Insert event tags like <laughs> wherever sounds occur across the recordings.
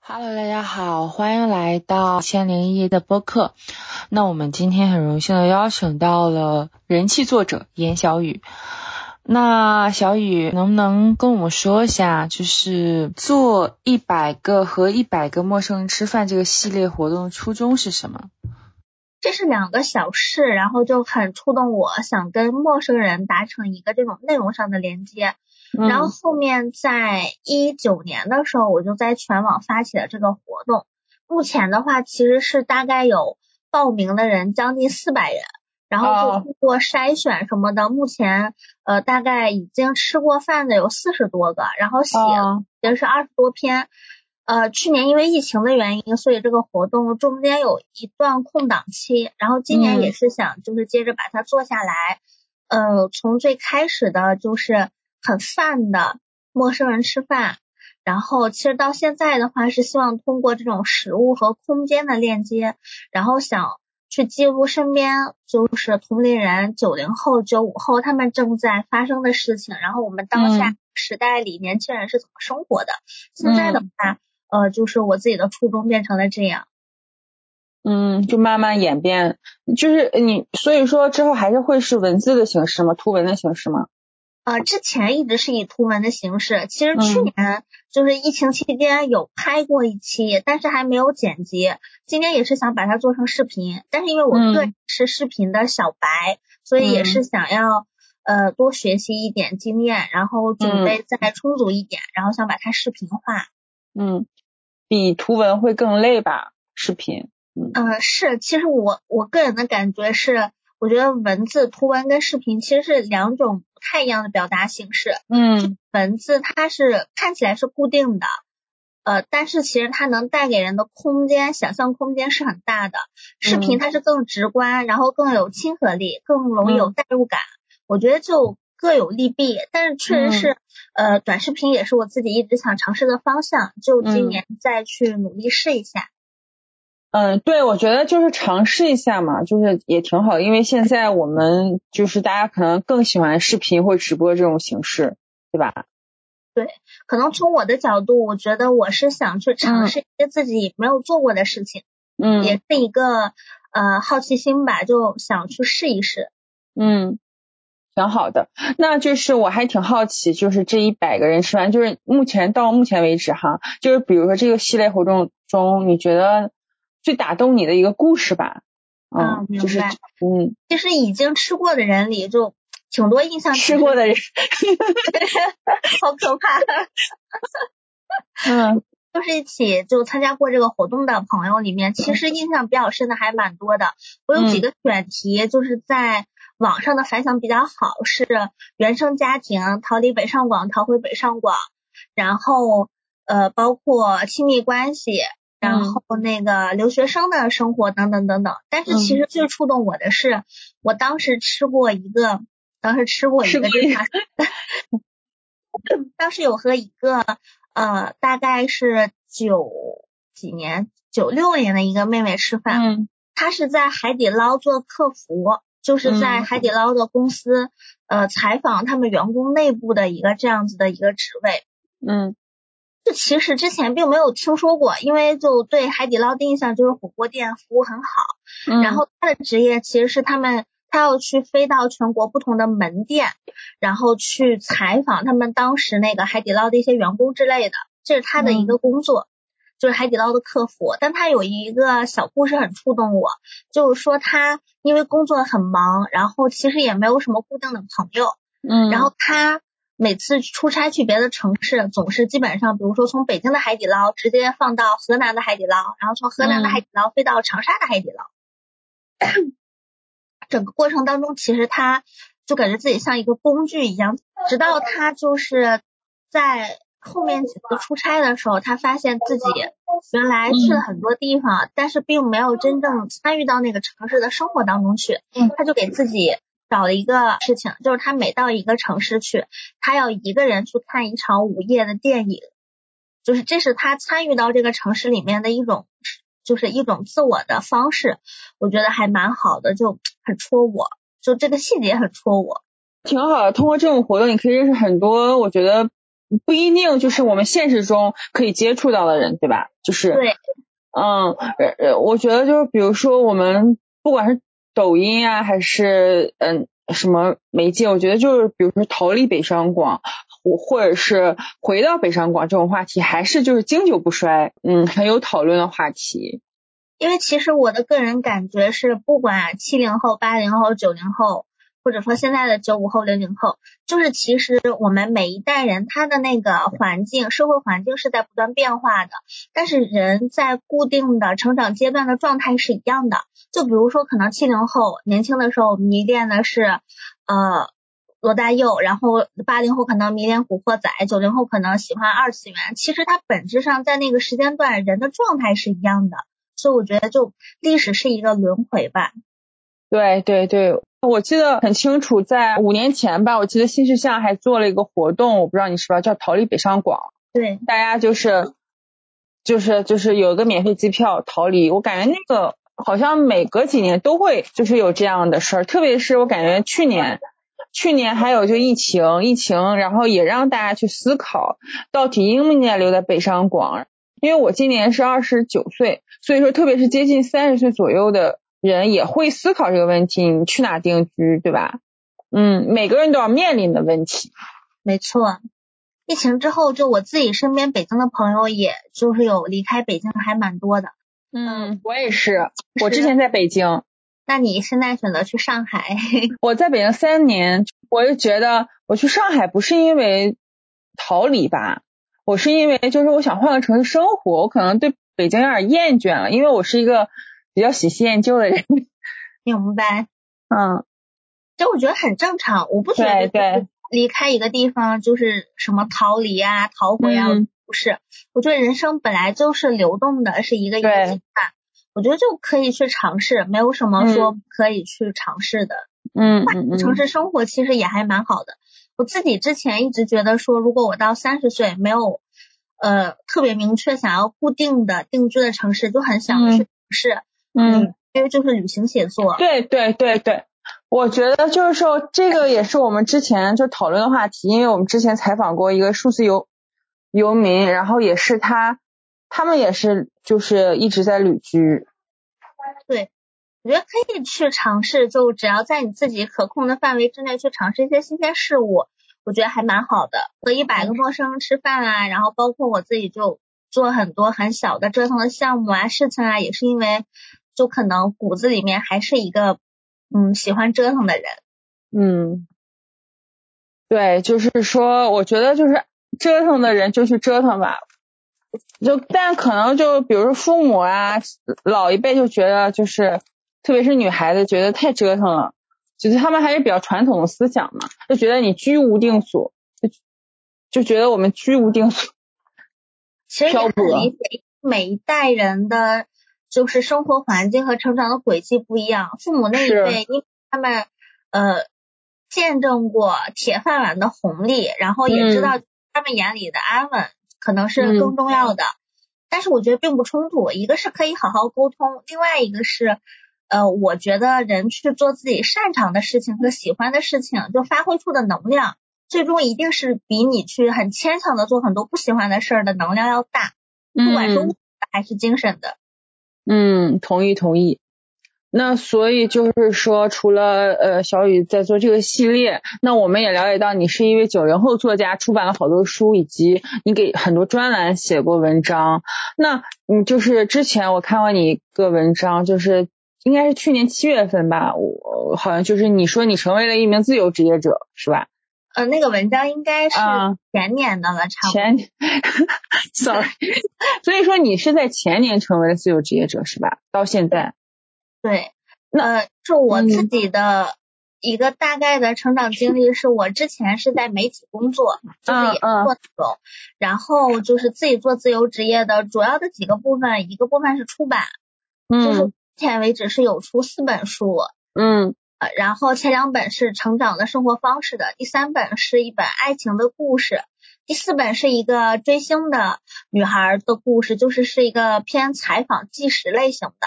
Hello，大家好，欢迎来到千零一夜的播客。那我们今天很荣幸的邀请到了人气作者严小雨。那小雨能不能跟我们说一下，就是做一百个和一百个陌生人吃饭这个系列活动的初衷是什么？这是两个小事，然后就很触动我，想跟陌生人达成一个这种内容上的连接。嗯然后后面在一九年的时候，我就在全网发起了这个活动。目前的话，其实是大概有报名的人将近四百人，然后哦就通过筛选什么的，目前呃大概已经吃过饭的有四十多个，然后写哦已经是二十多篇。呃，去年因为疫情的原因，所以这个活动中间有一段空档期，然后今年嗯也是想就是接着把它做下来。呃，从最开始的就是很泛的陌生人吃饭，然后其实到现在的话是希望通过这种食物和空间的链接，然后想去记录身边就是同龄人九零后、九五后他们正在发生的事情，然后我们当下嗯时代里年轻人是怎么生活的。现在的话，呃，就是我自己的初衷变成了这样。嗯，就慢慢演变，就是你，所以说之后还是会是文字的形式吗？图文的形式吗？呃，之前一直是以图文的形式，其实去嗯年就是疫情期间有拍过一期，但是还没有剪辑。今天也是想把它做成视频，但是因为我嗯个人是视频的小白，所以也是想要呃多学习一点经验，然后准备再充足一点，然后想把它视频化。嗯，比图文会更累吧？视频。嗯，是，其实我我个人的感觉是，我觉得文字、图文跟视频其实是两种不太一样的表达形式。嗯文字它是看起来是固定的，呃，但是其实它能带给人的空间、想象空间是很大的。视频嗯它是更直观，然后更有亲和力，更容易有嗯代入感。我觉得就各有利弊，但是确实是，呃，短视频也是我自己一直想尝试的方向，就今嗯年再去努力试一下。嗯，对，我觉得就是尝试一下嘛，就是也挺好，因为现在我们就是大家可能更喜欢视频或直播这种形式，对吧？对可能从我的角度，我觉得我是想去尝试一些自己没有做过的事情，嗯也是一个呃好奇心吧，就想去试一试。嗯，挺好的。那就是我还挺好奇，就是这一百个人吃完，就是目前到目前为止哈，就是比如说这个系列活动中，你觉得最打动你的一个故事吧？嗯，啊明就是白嗯，其实已经吃过的人里，就挺多印象吃过的人，好可怕。<laughs> 嗯就是一起就参加过这个活动的朋友里面，其实印象比较深的还蛮多的。我有几个选题，就是在网上的反响比较好，是原生家庭逃离北上广，逃回北上广，然后呃包括亲密关系，然后那个留学生的生活等等等等。但是其实最触动我的是，我当时吃过一个，当时吃过一个这啥，<laughs> 当时有和一个呃大概是九几年九六年的一个妹妹吃饭，嗯。她是在海底捞做客服，就是在嗯海底捞的公司呃采访他们员工内部的一个这样子的一个职位。嗯。这其实之前并没有听说过，因为就对海底捞的印象就是火锅店服务很好，嗯，然后他的职业其实是他们他要去飞到全国不同的门店，然后去采访他们当时那个海底捞的一些员工之类的，这是他的一个工作，就是海底捞的客服。但他有一个小故事很触动我，就是说他因为工作很忙，然后其实也没有什么固定的朋友，嗯，然后他每次出差去别的城市，总是基本上，比如说从北京的海底捞直接放到河南的海底捞，然后从河南的海底捞飞到长沙的海底捞。整个过程当中，其实他就感觉自己像一个工具一样，直到他就是在后面几次出差的时候，他发现自己原来去了很多地方，但是并没有真正参与到那个城市的生活当中去。嗯他就给自己找了一个事情，就是他每到一个城市去，他要一个人去看一场午夜的电影，就是这是他参与到这个城市里面的一种就是一种自我的方式，我觉得还蛮好的，就很戳我，就这个细节很戳我。挺好的，通过这种活动，你可以认识很多，我觉得不一定就是我们现实中可以接触到的人，对吧？就是对，嗯，呃呃，我觉得就是比如说我们不管是抖音啊，还是嗯什么媒介，我觉得就是比如说逃离北上广，或或者是回到北上广这种话题，还是就是经久不衰，嗯，很有讨论的话题。因为其实我的个人感觉是，不管七零后、八零后、九零后。或者说现在的九五后、零零后，就是其实我们每一代人他的那个环境、社会环境是在不断变化的，但是人在固定的成长阶段的状态是一样的。就比如说，可能七零后年轻的时候迷恋的是呃罗大佑，然后八零后可能迷恋古惑仔，九零后可能喜欢二次元。其实它本质上在那个时间段人的状态是一样的，所以我觉得就历史是一个轮回吧。对对对。我记得很清楚，在五年前吧，我记得新世相还做了一个活动，我不知道你是不是叫逃离北上广。对，大家就是就是就是有个免费机票逃离。我感觉那个好像每隔几年都会就是有这样的事儿，特别是我感觉去年去年还有就疫情疫情，然后也让大家去思考到底应不应该留在北上广。因为我今年是二十九岁，所以说特别是接近三十岁左右的。人也会思考这个问题，你去哪定居，对吧？嗯，每个人都要面临的问题。没错，疫情之后，就我自己身边北京的朋友，也就是有离开北京还蛮多的。嗯，我也是，我之前在北京。那你现在选择去上海？<laughs> 我在北京三年，我就觉得我去上海不是因为逃离吧，我是因为就是我想换个城市生活，我可能对北京有点厌倦了，因为我是一个。比较喜新厌旧的人，<laughs> 明白，嗯，就我觉得很正常，我不觉得对离开一个地方就是什么逃离啊、逃回啊，不是，我觉得人生本来就是流动的，是一个一个阶段，我觉得就可以去尝试，没有什么说可以去尝试的，嗯嗯城市生活其实也还蛮好的，我自己之前一直觉得说，如果我到三十岁没有呃特别明确想要固定的定居的城市，就很想去尝试。嗯，因为就是旅行写作。对对对对，我觉得就是说这个也是我们之前就讨论的话题，因为我们之前采访过一个数字游游民，然后也是他，他们也是就是一直在旅居。对，我觉得可以去尝试，就只要在你自己可控的范围之内去尝试一些新鲜事物，我觉得还蛮好的。和一百个陌生人吃饭啊，然后包括我自己就做很多很小的折腾的项目啊、事情啊，也是因为。就可能骨子里面还是一个嗯喜欢折腾的人，嗯，对，就是说，我觉得就是折腾的人就去折腾吧，就但可能就比如说父母啊老一辈就觉得就是特别是女孩子觉得太折腾了，就是他们还是比较传统的思想嘛，就觉得你居无定所，就就觉得我们居无定所，其实也很理解每一代人的。就是生活环境和成长的轨迹不一样，父母那一辈，因为他们呃见证过铁饭碗的红利，然后也知道他们眼里的安稳可能是更重要的。但是我觉得并不冲突，一个是可以好好沟通，另外一个是呃，我觉得人去做自己擅长的事情和喜欢的事情，就发挥出的能量，最终一定是比你去很牵强的做很多不喜欢的事儿的能量要大，不管是物质的还是精神的。嗯，同意同意。那所以就是说，除了呃小雨在做这个系列，那我们也了解到你是一位九零后作家，出版了好多书，以及你给很多专栏写过文章。那你就是之前我看过你一个文章，就是应该是去年七月份吧，我好像就是你说你成为了一名自由职业者，是吧？呃，那个文章应该是前年的了，差前，<laughs> sorry，<laughs> 所以说你是在前年成为了自由职业者是吧？到现在，对，那是我自己的一个大概的成长经历，是我之前是在媒体工作，就是也做这种，然后就是自己做自由职业的，主要的几个部分，一个部分是出版，就是目前为止是有出四本书，嗯。然后前两本是成长的生活方式的，第三本是一本爱情的故事，第四本是一个追星的女孩的故事，就是是一个偏采访纪实类型的。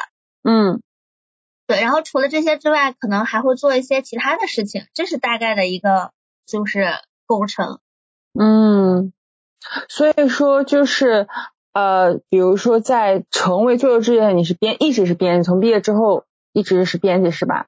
嗯对，然后除了这些之外，可能还会做一些其他的事情，这是大概的一个就是构成。嗯，所以说就是呃，比如说在成为自由职业，你是编一直是编辑，从毕业之后一直是编辑是吧？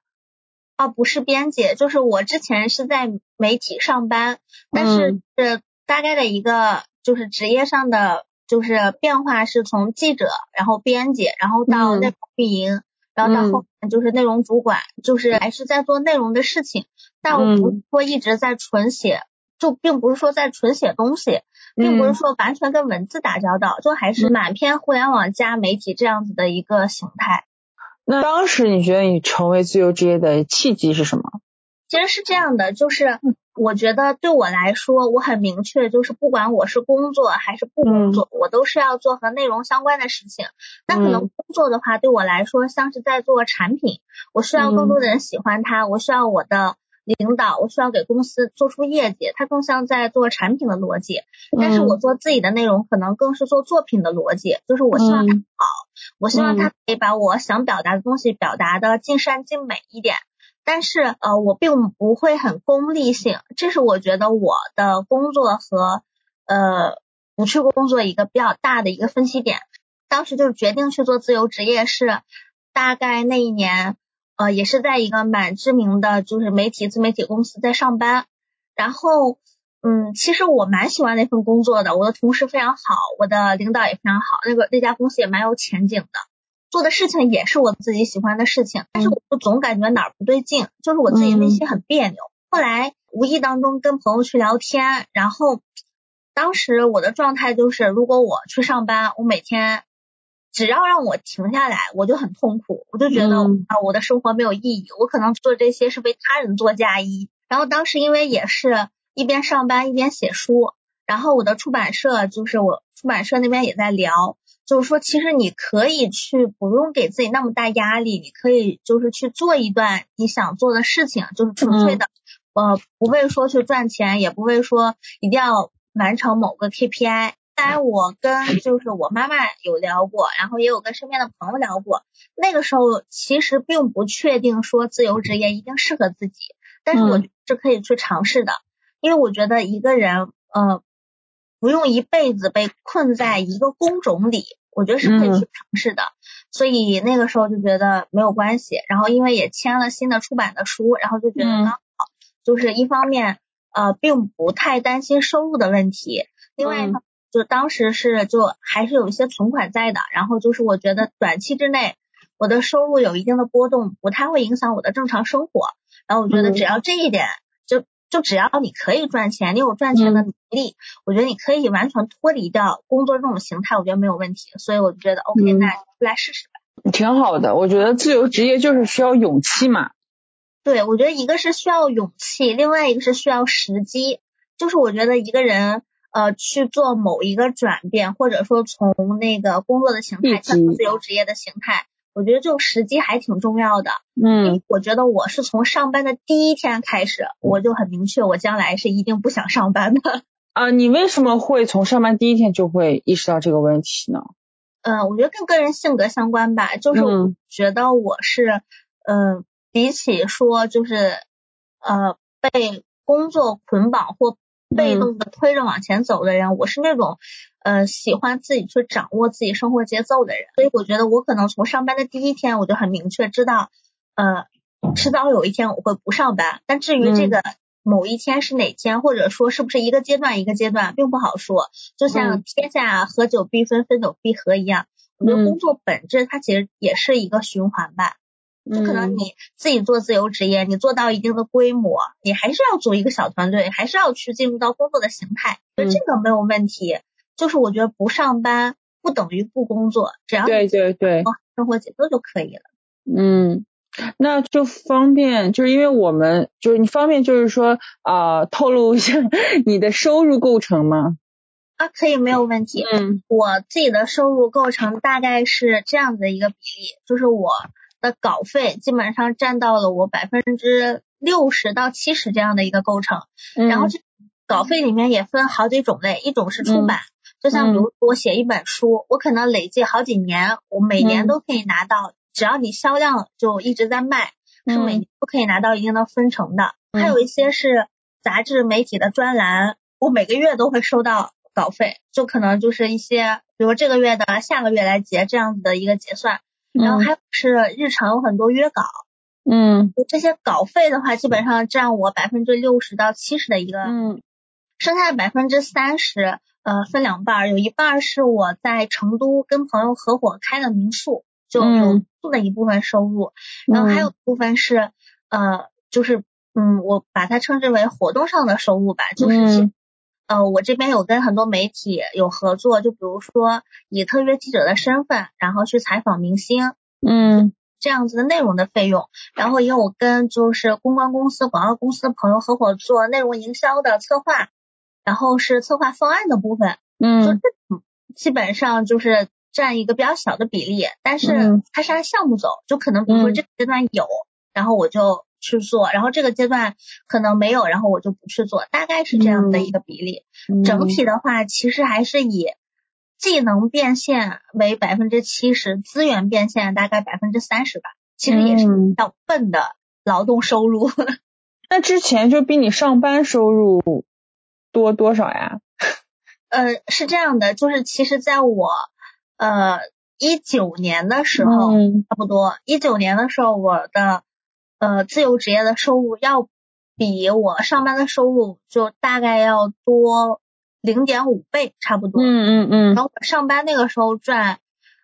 啊，不是编辑，就是我之前是在媒体上班，但是是大概的一个就是职业上的就是变化是从记者，然后编辑，然后到内容运营，然后到后面就是内容主管，就是还是在做内容的事情，但我不是说一直在纯写，就并不是说在纯写东西，并不是说完全跟文字打交道，就还是满篇互联网加媒体这样子的一个形态。那当时你觉得你成为自由职业的契机是什么？其实是这样的，就是我觉得对我来说，我很明确，就是不管我是工作还是不工作，我都是要做和内容相关的事情。那可能工作的话，对我来说像是在做产品，我需要更多的人喜欢它，我需要我的领导，我需要给公司做出业绩，它更像在做产品的逻辑。但是我做自己的内容，可能更是做作品的逻辑，就是我希望它好，我希望它可以把我想表达的东西表达的尽善尽美一点。但是呃，我并不会很功利性，这是我觉得我的工作和呃不去工作一个比较大的一个分析点。当时就是决定去做自由职业，是大概那一年呃也是在一个蛮知名的就是媒体自媒体公司在上班，然后嗯，其实我蛮喜欢那份工作的，我的同事非常好，我的领导也非常好，那个那家公司也蛮有前景的。做的事情也是我自己喜欢的事情，但是我就总感觉哪儿不对劲，就是我自己内心很别扭。后来无意当中跟朋友去聊天，然后当时我的状态就是，如果我去上班，我每天只要让我停下来，我就很痛苦，我就觉得啊，我的生活没有意义，我可能做这些是为他人做嫁衣。然后当时因为也是一边上班一边写书，然后我的出版社就是我出版社那边也在聊。就是说，其实你可以去不用给自己那么大压力，你可以就是去做一段你想做的事情，就是纯粹的，呃，不为说去赚钱，也不为说一定要完成某个 KPI。当然，我跟就是我妈妈有聊过，然后也有跟身边的朋友聊过，那个时候其实并不确定说自由职业一定适合自己，但是我是可以去尝试的，因为我觉得一个人呃不用一辈子被困在一个工种里。我觉得是可以去尝试的，所以那个时候就觉得没有关系。然后因为也签了新的出版的书，然后就觉得刚好，就是一方面呃并不太担心收入的问题，另外一方就当时是就还是有一些存款在的。然后就是我觉得短期之内我的收入有一定的波动，不太会影响我的正常生活。然后我觉得只要这一点。就就只要你可以赚钱，你有赚钱的能力，我觉得你可以完全脱离掉工作这种形态，我觉得没有问题。所以我就觉得 OK，那来试试吧。挺好的，我觉得自由职业就是需要勇气嘛。对，我觉得一个是需要勇气，另外一个是需要时机。就是我觉得一个人呃去做某一个转变，或者说从那个工作的形态向自由职业的形态。我觉得这个时机还挺重要的，嗯，我觉得我是从上班的第一天开始，我就很明确，我将来是一定不想上班的。<laughs> 啊，你为什么会从上班第一天就会意识到这个问题呢？嗯，我觉得跟个人性格相关吧，就是觉得我是，嗯，比起说就是呃被工作捆绑或被动的推着往前走的人，我是那种。呃，喜欢自己去掌握自己生活节奏的人，所以我觉得我可能从上班的第一天我就很明确知道，呃，迟早有一天我会不上班。但至于这个某一天是哪天，或者说是不是一个阶段一个阶段，并不好说。就像天下合久必分，分久必合一样，我觉得工作本质它其实也是一个循环吧。就可能你自己做自由职业，你做到一定的规模，你还是要组一个小团队，还是要去进入到工作的形态，这个没有问题。就是我觉得不上班不等于不工作，只要对对对生活节奏就可以了。嗯，那就方便，就是因为我们就是你方便，就是说啊，透露一下你的收入构成吗？啊，可以，没有问题。嗯，我自己的收入构成大概是这样子的一个比例，就是我的稿费基本上占到了我百分之六十到七十这样的一个构成，然后这。稿费里面也分好几种类，一种是出版，就像比如我写一本书，我可能累计好几年，我每年都可以拿到，只要你销量就一直在卖，是每年都可以拿到一定的分成的。还有一些是杂志媒体的专栏，我每个月都会收到稿费，就可能就是一些，比如这个月的下个月来结这样子的一个结算。然后还有是日常有很多约稿。嗯，这些稿费的话，基本上占我百分之六十到七十的一个，嗯，剩下的百分之三十，呃，分两半，有一半是我在成都跟朋友合伙开的民宿，就有住的一部分收入，然后还有部分是，呃，就是，嗯，我把它称之为活动上的收入吧，就是，呃，我这边有跟很多媒体有合作，就比如说以特约记者的身份，然后去采访明星，嗯。这样子的内容的费用，然后也有跟就是公关公司、广告公司的朋友合伙做内容营销的策划，然后是策划方案的部分，嗯，就这基本上就是占一个比较小的比例，但是它是按项目走，就可能比如说这个阶段有，然后我就去做，然后这个阶段可能没有，然后我就不去做，大概是这样的一个比例。整体的话，其实还是以。技能变现为百分之七十，资源变现大概百分之三十吧，其实也是比较笨的劳动收入。<laughs> 那之前就比你上班收入多多少呀？<laughs> 呃，是这样的，就是其实在我呃一九年的时候，差不多一九年的时候，我的呃自由职业的收入要比我上班的收入就大概要多。零点五倍差不多，嗯嗯嗯。然后我上班那个时候赚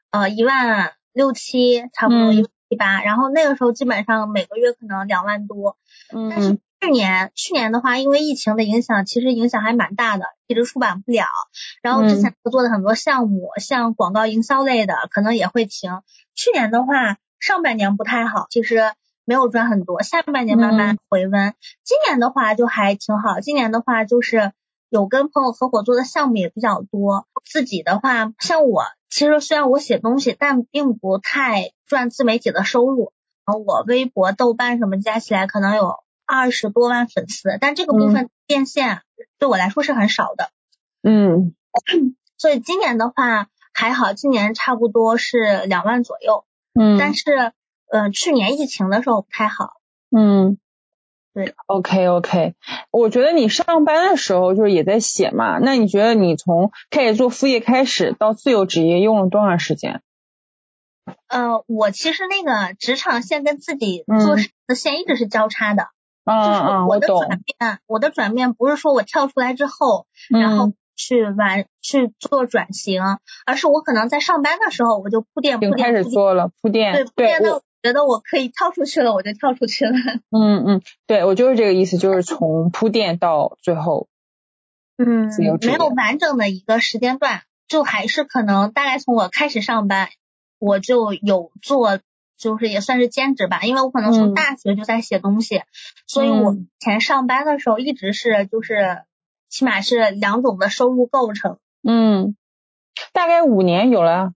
呃一万六七，差不多一万七八。然后那个时候基本上每个月可能两万多。嗯。但是去年去年的话，因为疫情的影响，其实影响还蛮大的，一直出版不了。然后之前合作的很多项目，像广告营销类的，可能也会停。去年的话，上半年不太好，其实没有赚很多，下半年慢慢回温。今年的话就还挺好，今年的话就是。有跟朋友合伙做的项目也比较多，自己的话，像我其实虽然我写东西，但并不太赚自媒体的收入。我微博、豆瓣什么加起来可能有二十多万粉丝，但这个部分变现对我来说是很少的。嗯，<clears throat> 所以今年的话还好，今年差不多是两万左右。嗯，但是嗯，去年疫情的时候不太好。嗯。对，OK OK，我觉得你上班的时候就是也在写嘛，那你觉得你从开始做副业开始到自由职业用了多长时间？呃，我其实那个职场线跟自己做事的线一直是交叉的，就是我的转变，我的转变不是说我跳出来之后，然后去完去做转型，而是我可能在上班的时候我就铺垫铺垫开始做了铺垫，对铺垫到。觉得我可以跳出去了，我就跳出去了。<laughs> 嗯嗯，对我就是这个意思，就是从铺垫到最后，嗯，没有完整的一个时间段，就还是可能大概从我开始上班，我就有做，就是也算是兼职吧，因为我可能从大学就在写东西，所以我以前上班的时候一直是就是起码是两种的收入构成。嗯，大概五年有了，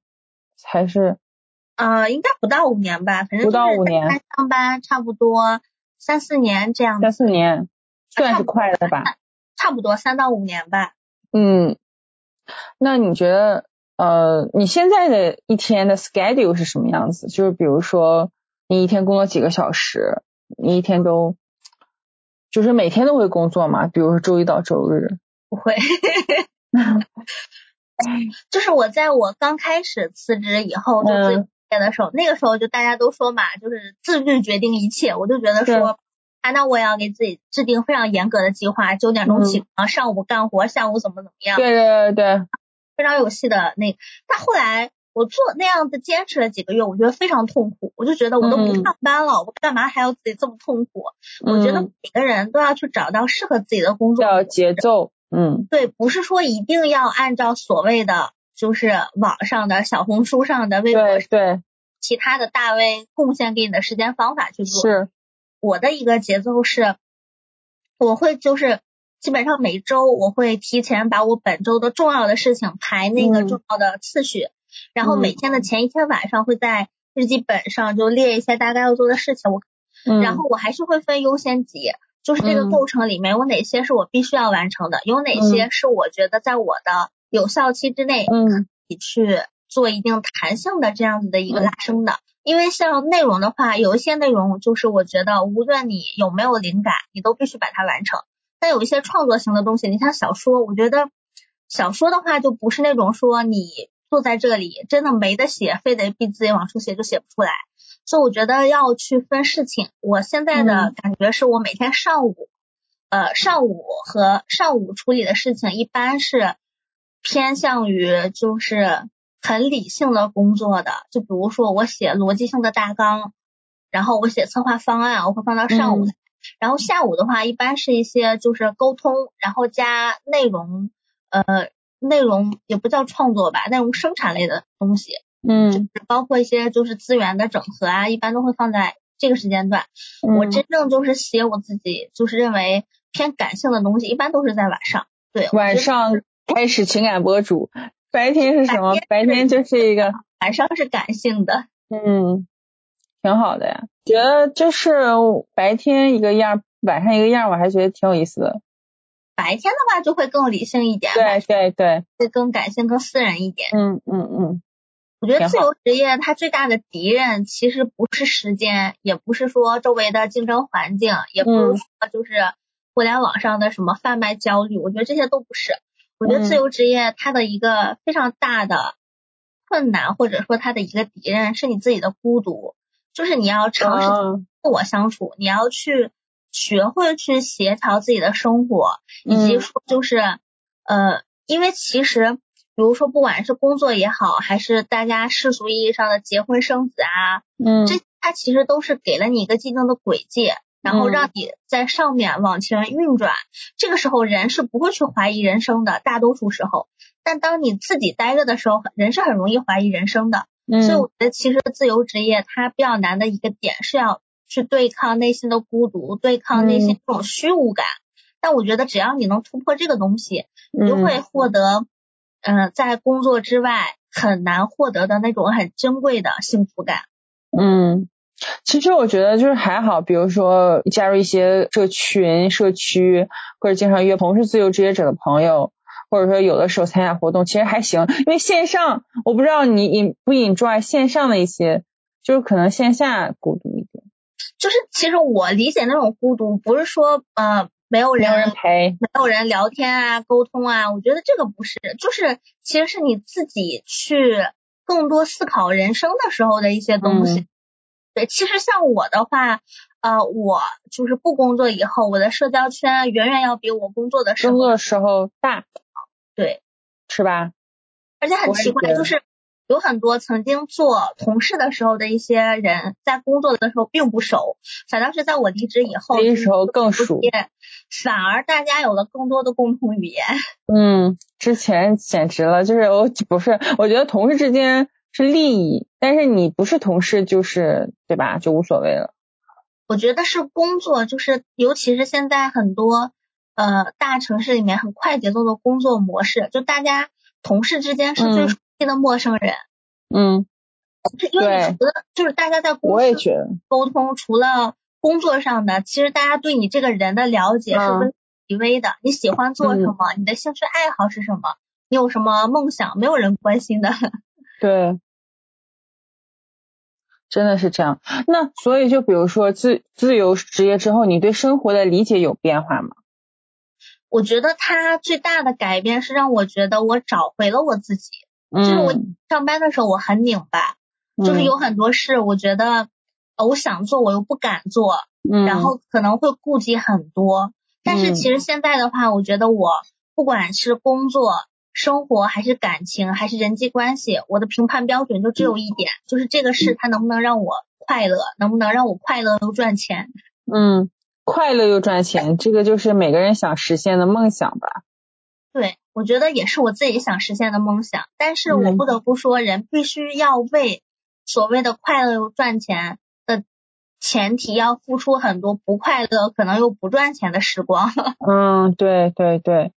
还是？呃，应该不到五年吧，反正不到五年。上班差不多三四年这样。三四年算是快的吧。差不多三到五年吧。嗯，那你觉得呃，你现在的一天的 schedule 是什么样子？就是比如说你一天工作几个小时，你一天都就是每天都会工作吗？比如说周一到周日。不会。<laughs> 就是我在我刚开始辞职以后就自己。的时候，那个时候就大家都说嘛，就是自律决定一切。我就觉得说，啊，那我也要给自己制定非常严格的计划，九点钟起床，上午干活，下午怎么怎么样。对对对对，<laughs> 非常有戏的那。但后来我做那样子坚持了几个月，我觉得非常痛苦。我就觉得我都不上班了，我干嘛还要自己这么痛苦？我觉得每个人都要去找到适合自己的工作节奏。嗯，对，不是说一定要按照所谓的。就是网上的小红书上的微博，对其他的大 V 贡献给你的时间方法去做。是，我的一个节奏是，我会就是基本上每周我会提前把我本周的重要的事情排那个重要的次序，然后每天的前一天晚上会在日记本上就列一些大概要做的事情，我，然后我还是会分优先级。就是这个嗯。构成里面有哪些是我必须要完成的，有哪些是我觉得在我的有效期之内嗯你去做一定弹性的这样子的一个嗯拉升的。因为像内容的话，有一些内容就是我觉得无论你有没有灵感，你都必须把它完成。但有一些创作型的东西，你像小说，我觉得小说的话就不是那种说你坐在这里真的没得写，非得逼自己往出写就写不出来。所以我觉得要去分事情。我现在的嗯感觉是我每天上午，呃，上午和上午处理的事情一般是偏向于就是很理性的工作的，就比如说我写逻辑性的大纲，然后我写策划方案，我会放到上午嗯。然后下午的话，一般是一些就是沟通，然后加内容，呃，内容也不叫创作吧，内容生产类的东西。嗯就是包括一些就是资源的整合啊，一般都会放在这个时间段。我嗯真正就是写我自己就是认为偏感性的东西，一般都是在晚上。对，晚上开始情感博主，白天是什么？白天就是一个晚上是感性的。嗯，挺好的呀。觉得就是白天一个样，晚上一个样，我还觉得挺有意思的。白天的话就会更理性一点，对对对，会更感性、更私人一点。嗯嗯嗯我觉得自由职业它最大的敌人其实不是时间，也不是说周围的竞争环境，也不嗯是说就是互联网上的什么贩卖焦虑，我觉得这些都不是。我觉得自嗯。由职业它的一个非常大的困难，或者说它的一个敌人是你自己的孤独，就是你要尝试啊自我相处，你要去学会去协调自己的生活，以及嗯。说就是呃，因为其实比如说不管是工作也好，还是大家世俗意义上的结婚生子啊，嗯。这它其实都是给了你一个既定的轨迹，然后嗯让你在上面往前运转。这个时候人是不会去怀疑人生的，大多数时候。但当你自己待着的时候，人是很容易怀疑人生的。所以嗯我觉得其实自由职业它比较难的一个点是要去对抗内心的孤独，对抗内心这种虚无感。但我觉得只要你能突破这个东西，你就会嗯获得，嗯、在工作之外很难获得的那种很珍贵的幸福感。嗯。其实我觉得就是还好，比如说加入一些社群、社区，或者经常约同事自由职业者的朋友，或者说有的时候参加活动，其实还行。因为线上，我不知道你引不引拽线上的一些，就是可能线下孤独一点，就是其实我理解那种孤独，不是说呃没有人人陪。没有人聊天啊、沟通啊，我觉得这个不是，就是其实是你自己去更多思考人生的时候的一些东西。嗯对，其实像我的话，呃，我就是不工作以后，我的社交圈远远要比我工作的时候工作的时候大对，是吧？而且很奇怪，就是有很多曾经做同事的时候的一些人，在工作的时候并不熟，反倒是在我离职以后，离职时候更熟反而大家有了更多的共同语言。<laughs> 嗯，之前简直了，就是我不是，我觉得同事之间是利益，但是你不是同事，就是对吧？就无所谓了。我觉得是工作，就是尤其是现在很多呃大城市里面很快节奏的工作模式，就大家同事之间是最嗯熟悉的陌生人，嗯，因为除了就是大家在公司我也觉得，沟通，除了工作上的，其实大家对你这个人的了解是嗯微乎其微的。你喜欢做什么？你的兴趣爱好是什么？你有什么梦想？没有人关心的。对，真的是这样。那所以就比如说自自由职业之后，你对生活的理解有变化吗？我觉得它最大的改变是让我觉得我找回了我自己。就是我嗯，上班的时候我很拧巴，就是有很多事我觉得呃我想做我又不敢做，嗯，然后可能会顾及很多。但是嗯其实现在的话，我觉得我不管是工作、生活，还是感情，还是人际关系，我的评判标准就只有一点，就是这个事它能不能让我快乐，能不能让我快乐又赚钱。嗯，快乐又赚钱，这个就是每个人想实现的梦想吧。对，我觉得也是我自己想实现的梦想。但是我嗯不得不说，人必须要为所谓的快乐又赚钱的前提，要付出很多不快乐可能又不赚钱的时光。<laughs> 嗯，对对对，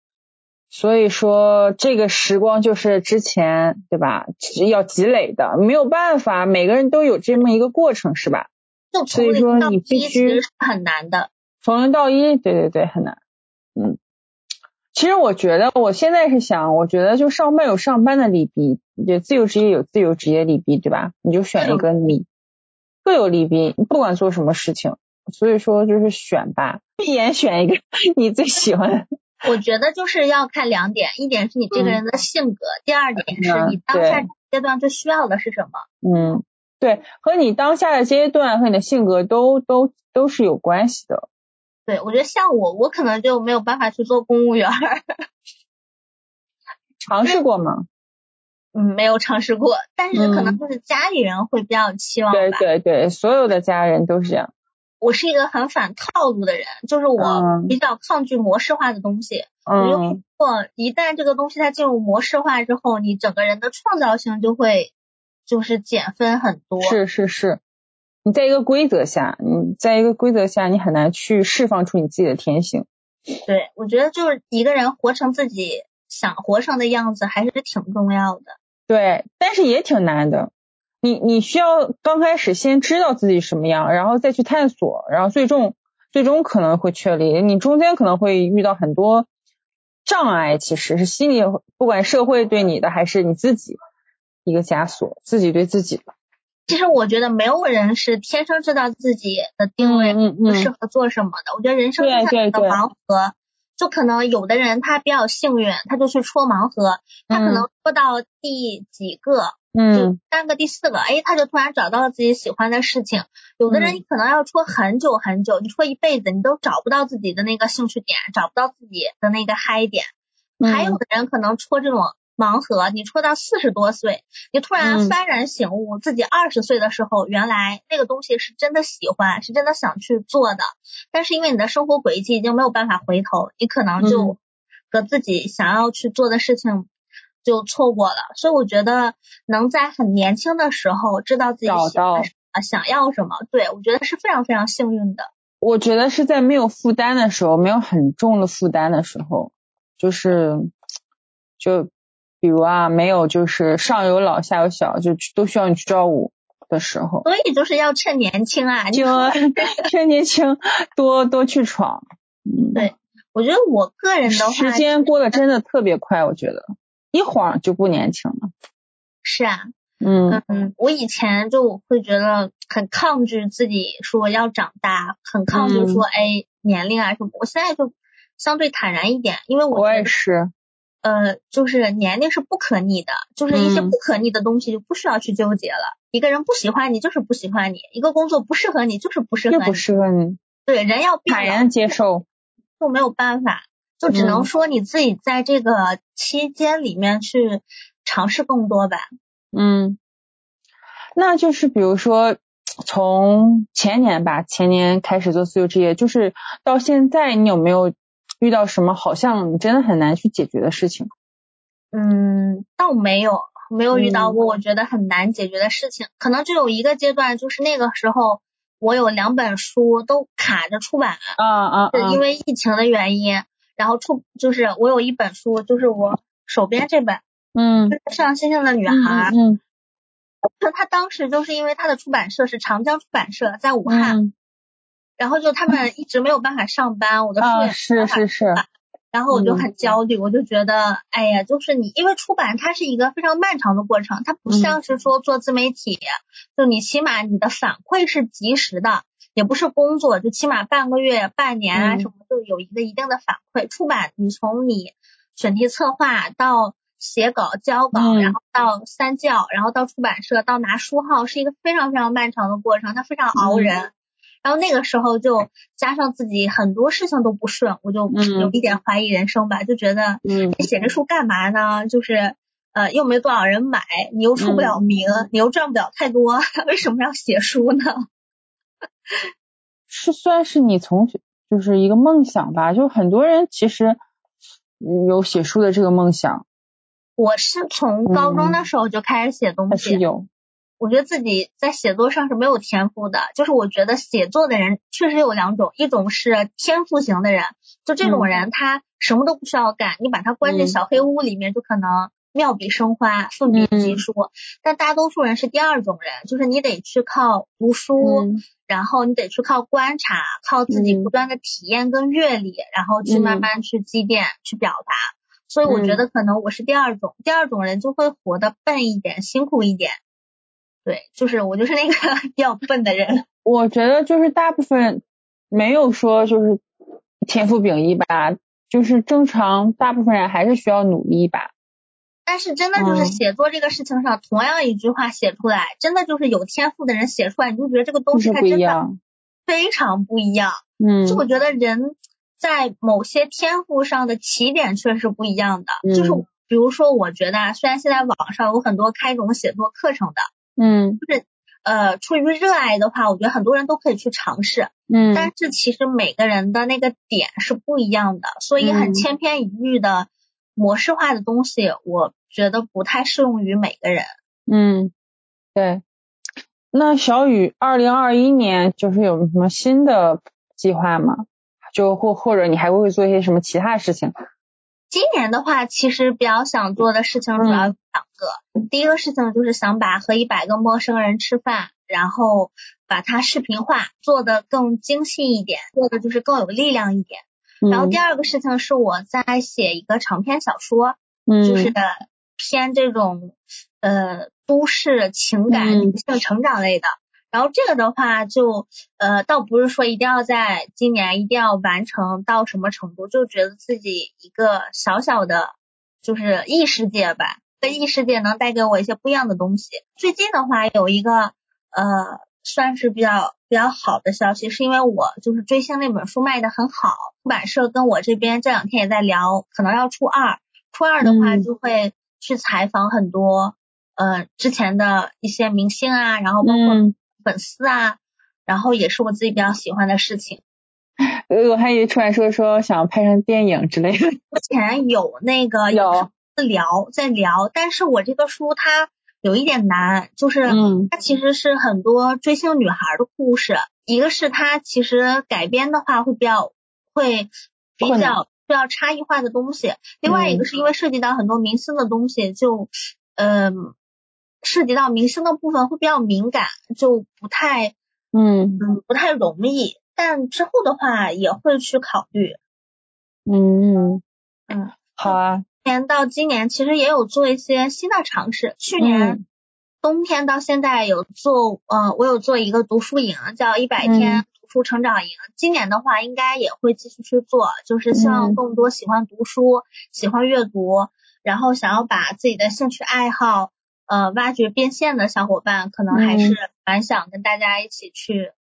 所以说这个时光就是之前对吧，要积累的，没有办法，每个人都有这么一个过程，是吧？所以说你必须很难的。从零到一，对对对，很难。嗯，其实我觉得我现在是想，我觉得就上班有上班的利弊，就自由职业有自由职业利弊，对吧？你就选一个你各有利弊，不管做什么事情，所以说就是选吧，闭眼选一个 <laughs> 你最喜欢的。我觉得就是要看两点，一点是你这个人的性格，第二点是你当下阶段最需要的是什么。嗯，对，和你当下的阶段和你的性格都都都是有关系的。对，我觉得像我，我可能就没有办法去做公务员。<laughs> 尝试过吗？嗯，没有尝试过，但是可能就是家里人会比较期望吧。对对对，所有的家人都是这样。我是一个很反套路的人，就是我比较抗拒模式化的东西。嗯。如果一旦这个东西它进入模式化之后，你整个人的创造性就会就是减分很多。是是是，你在一个规则下，你在一个规则下，你很难去释放出你自己的天性。对，我觉得就是一个人活成自己想活成的样子，还是挺重要的。对，但是也挺难的。你你需要刚开始先知道自己什么样，然后再去探索，然后最终最终可能会确立。你中间可能会遇到很多障碍，其实是心理，不管社会对你的还是你自己一个枷锁，自己对自己的。其实我觉得没有人是天生知道自己的定位不适合做什么的。我觉得人生就是一个盲盒，就可能有的人他比较幸运，他就去戳盲盒，他可能戳到第几个。嗯，三个第四个，哎，他就突然找到了自己喜欢的事情。有的人你可能要戳很久很久，你戳一辈子，你都找不到自己的那个兴趣点，找不到自己的那个嗨点。还有的人可能戳这种盲盒，你戳到四十多岁，你突然幡然醒悟，自己二十岁的时候，原来那个东西是真的喜欢，是真的想去做的。但是因为你的生活轨迹已经没有办法回头，你可能就和自己想要去做的事情。就错过了，所以我觉得能在很年轻的时候知道自己喜欢什么、想要什么，对我觉得是非常非常幸运的。我觉得是在没有负担的时候，没有很重的负担的时候，就是就比如啊，没有就是上有老下有小，就都需要你去照顾的时候。所以就是要趁年轻啊，就 <laughs> 趁年轻多多去闯。嗯，对，我觉得我个人的话，时间过得真的特别快，我觉得。一晃就不年轻了。是啊，嗯嗯，我以前就会觉得很抗拒自己说要长大，很抗拒说哎年龄啊什么。我现在就相对坦然一点，因为我我也是，呃，就是年龄是不可逆的，就是一些不可逆的东西就不需要去纠结了。一个人不喜欢你就是不喜欢你，一个工作不适合你就是不适合你，不适合你。对，人要坦然接受，就没有办法。就只能说你自己在这个期间里面去尝试更多吧。嗯，那就是比如说从前年吧，前年开始做自由职业，就是到现在，你有没有遇到什么好像你真的很难去解决的事情？嗯，倒没有，没有遇到过我觉得很难解决的事情。可能就有一个阶段，就是那个时候我有两本书都卡着出版，啊啊，因为疫情的原因。然后出就是我有一本书，就是我手边这本，嗯，上星星的女孩，嗯，他他当时就是因为他的出版社是长江出版社，在武汉，然后就他们 <laughs> 一直没有办法上班，我的书也是是是，然后我就很焦虑，我就觉得，哎呀，就是你因为出版它是一个非常漫长的过程，它不像是说做自媒体，就你起码你的反馈是及时的。也不是工作，就起码半个月、半年啊什么，就有一个一定的反馈。出版，你从你选题策划到写稿、交稿，然后到三教，然后到出版社，到拿书号，是一个非常非常漫长的过程，它非常熬人。然后那个时候就加上自己很多事情都不顺，我就有一点怀疑人生吧，就觉得你写这书干嘛呢？就是呃又没多少人买，你又出不了名，你又赚不了太多，<laughs> 为什么要写书呢？是算是你从就是一个梦想吧，就很多人其实有写书的这个梦想。我是从高中的时候就开始写东西，有。我觉得自己在写作上是没有天赋的，就是我觉得写作的人确实有两种，一种是天赋型的人，就这种人他什么都不需要干，你把他关进小黑屋里面就可能妙笔生花，奋笔疾书。但大多数人是第二种人，就是你得去靠读书，然后你得去靠观察，靠自己不断的体验跟阅历，然后去慢慢去积淀、去表达。所以我觉得可能我是第二种，第二种人就会活得笨一点，辛苦一点。对，就是我就是那个 <laughs> 比较笨的人。<laughs> 我觉得就是大部分没有说就是天赋秉异吧，就是正常大部分人还是需要努力吧。但是真的就是写作这个事情上，同样一句话写出来，真的就是有天赋的人写出来，你就觉得这个东西它真的非常不一样。嗯，就我觉得人在某些天赋上的起点确实不一样的。就是比如说，我觉得啊虽然现在网上有很多开这种写作课程的，嗯，就是呃出于热爱的话，我觉得很多人都可以去尝试。嗯，但是其实每个人的那个点是不一样的，所以很千篇一律的。模式化的东西，我觉得不太适用于每个人。嗯，对。那小雨，二零二一年就是有什么新的计划吗？就或或者你还会做一些什么其他事情？今年的话，其实比较想做的事情主要两个。第一个事情就是想把和一百个陌生人吃饭，然后把它视频化，做的更精细一点，做的就是更有力量一点。然后第二个事情是我在写一个长篇小说，就是偏这种呃都市情感女性成长类的。然后这个的话就呃倒不是说一定要在今年一定要完成到什么程度，就觉得自己一个小小的就是异世界吧，在异世界能带给我一些不一样的东西。最近的话有一个呃算是比较比较好的消息，是因为我就是追星那本书卖的很好。出版社跟我这边这两天也在聊，可能要初二，初二的话就会去采访很多呃之前的一些明星啊，然后包括粉丝啊，然后也是我自己比较喜欢的事情。呃，<laughs> 我还以为出版社说想拍成电影之类的。之前有那个有聊在聊，但是我这个书它有一点难，就是它其实是很多追星女孩的故事，一个是它其实改编的话会比较。会比较比较差异化的东西，另外一个是因为涉及到很多明星的东西，就嗯涉及到明星的部分会比较敏感，就不太嗯嗯不太容易。但之后的话也会去考虑。嗯嗯，好啊。年到今年其实也有做一些新的尝试，去年冬天到现在有做呃我有做一个读书营，叫一百天。读书成长营，今年的话应该也会继续去做，就是希望更多喜欢读书、喜欢阅读，然后想要把自己的兴趣爱好呃挖掘变现的小伙伴，可能还是蛮想跟大家一起去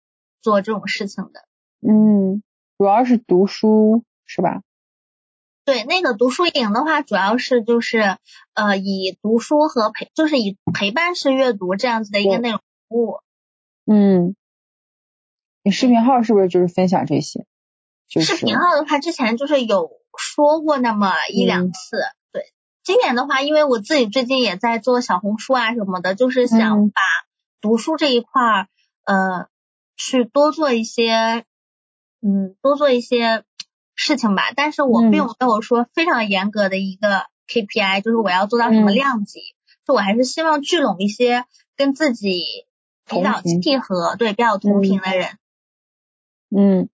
做这种事情的。嗯，主要是读书是吧？对，那个读书营的话，主要是就是呃以读书和陪，就是以陪伴式阅读这样子的一个内容服务。嗯。你视频号是不是就是分享这些？视频号的话，之前就是有说过那么一两次。对，今年的话，因为我自己最近也在做小红书啊什么的，就是想把读书这一块儿，呃，去多做一些，嗯，多做一些事情吧。但是我并没有说非常严格的一个 KPI，就是我要做到什么量级。就我还是希望聚拢一些跟自己比较契合、对比较同频的人。嗯，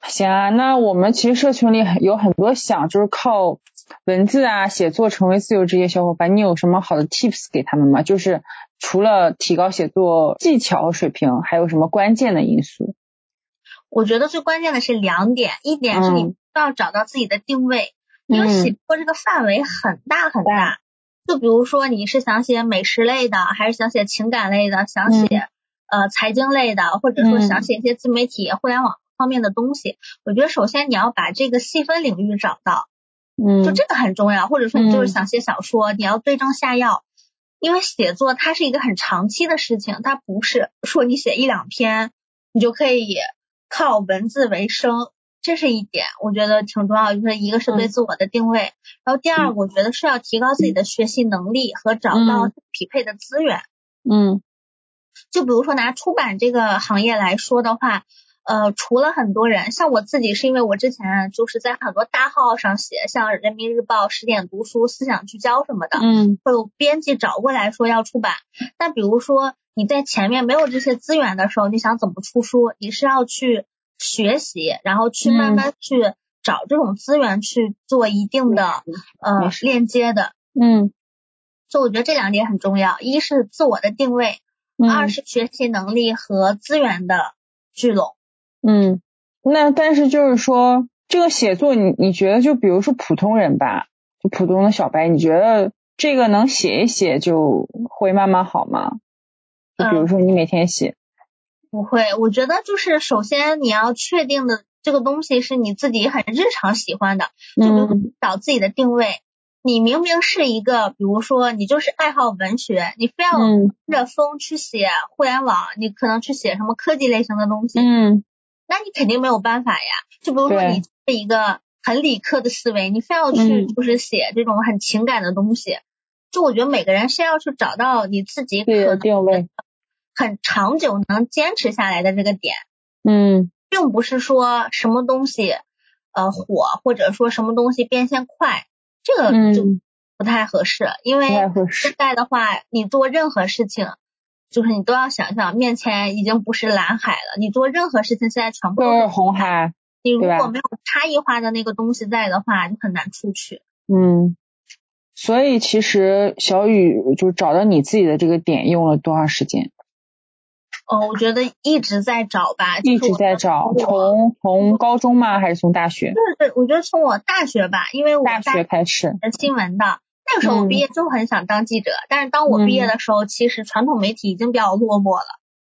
行啊，那我们其实社群里有很多想就是靠文字啊写作成为自由职业小伙伴，你有什么好的 tips 给他们吗？就是除了提高写作技巧和水平，还有什么关键的因素？我觉得最关键的是两点，一点是你要找到自己的定位，因为写作这个范围很大很大，就比如说你是想写美食类的，还是想写情感类的，想写。呃，财经类的，或者说想写一些自媒体、互联网方面的东西，我觉得首先你要把这个细分领域找到，嗯，就这个很重要。或者说你就是想写小说，你要对症下药，因为写作它是一个很长期的事情，它不是说你写一两篇你就可以靠文字为生，这是一点，我觉得挺重要。就是一个是对自我的定位，然后第二，我觉得是要提高自己的学习能力和找到匹配的资源，嗯。就比如说拿出版这个行业来说的话，呃，除了很多人，像我自己是因为我之前就是在很多大号上写，像人民日报、十点读书、思想聚焦什么的，嗯会有编辑找过来说要出版。但比如说你在前面没有这些资源的时候，你想怎么出书，你是要去学习，然后去慢慢去找这种资源去做一定的呃链接的。嗯所以我觉得这两点很重要，一是自我的定位，嗯二是学习能力和资源的聚拢。嗯，那但是就是说，这个写作你你觉得就比如说普通人吧，就普通的小白，你觉得这个能写一写就会慢慢好吗？就比如说你每天写，不会，我觉得就是首先你要确定的这个东西是你自己很日常喜欢的，就比如找自己的定位。你明明是一个，比如说你就是爱好文学，你非要嗯。跟着风去写互联网，你可能去写什么科技类型的东西，嗯。那你肯定没有办法呀。就比如说你。是一个很理科的思维，你非要去嗯。就是写这种很情感的东西，就我觉得每个人是要去找到你自己可能定位，很长久能坚持下来的这个点。嗯并不是说什么东西呃火，或者说什么东西变现快，这个就嗯，不太合适。因为现，在的话，你做任何事情，就是你都要想想，面前已经不是蓝海了。你做任何事情，现在全部都是红海，你如果没有差异化的那个东西在的话，就很难出去。嗯。所以其实小雨就找到你自己的这个点用了多长时间？哦，我觉得一直在找吧，一直在找，从从高中吗？还是从大学？对对，我觉得从我大学吧，因为我大学开始。学新闻的，那个时候我嗯毕业就很想当记者，但是当我毕业的时候，其实传统媒体已经比较落寞了。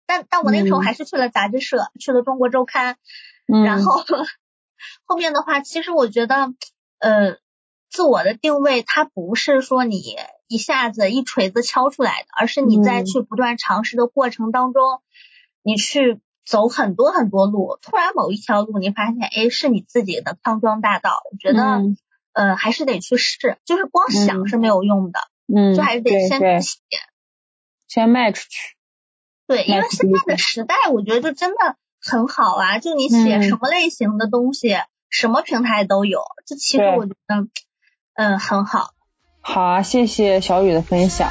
但但我那个时候嗯还是去了杂志社，去了中国周刊，嗯，然后后面的话，其实我觉得，呃，自我的定位它不是说你一下子一锤子敲出来的，而是你在嗯去不断尝试的过程当中，你去走很多很多路，突然某一条路你发现，哎，是你自己的康庄大道。我觉得，嗯呃，还是得去试，就是光想嗯是没有用的，嗯，就还是得先去写。先迈出去。对，因为现在的时代，我觉得就真的很好啊，就你写嗯什么类型的东西，什么平台都有，这其实我觉得，嗯，很好。好，谢谢小雨的分享。